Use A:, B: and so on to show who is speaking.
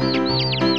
A: Música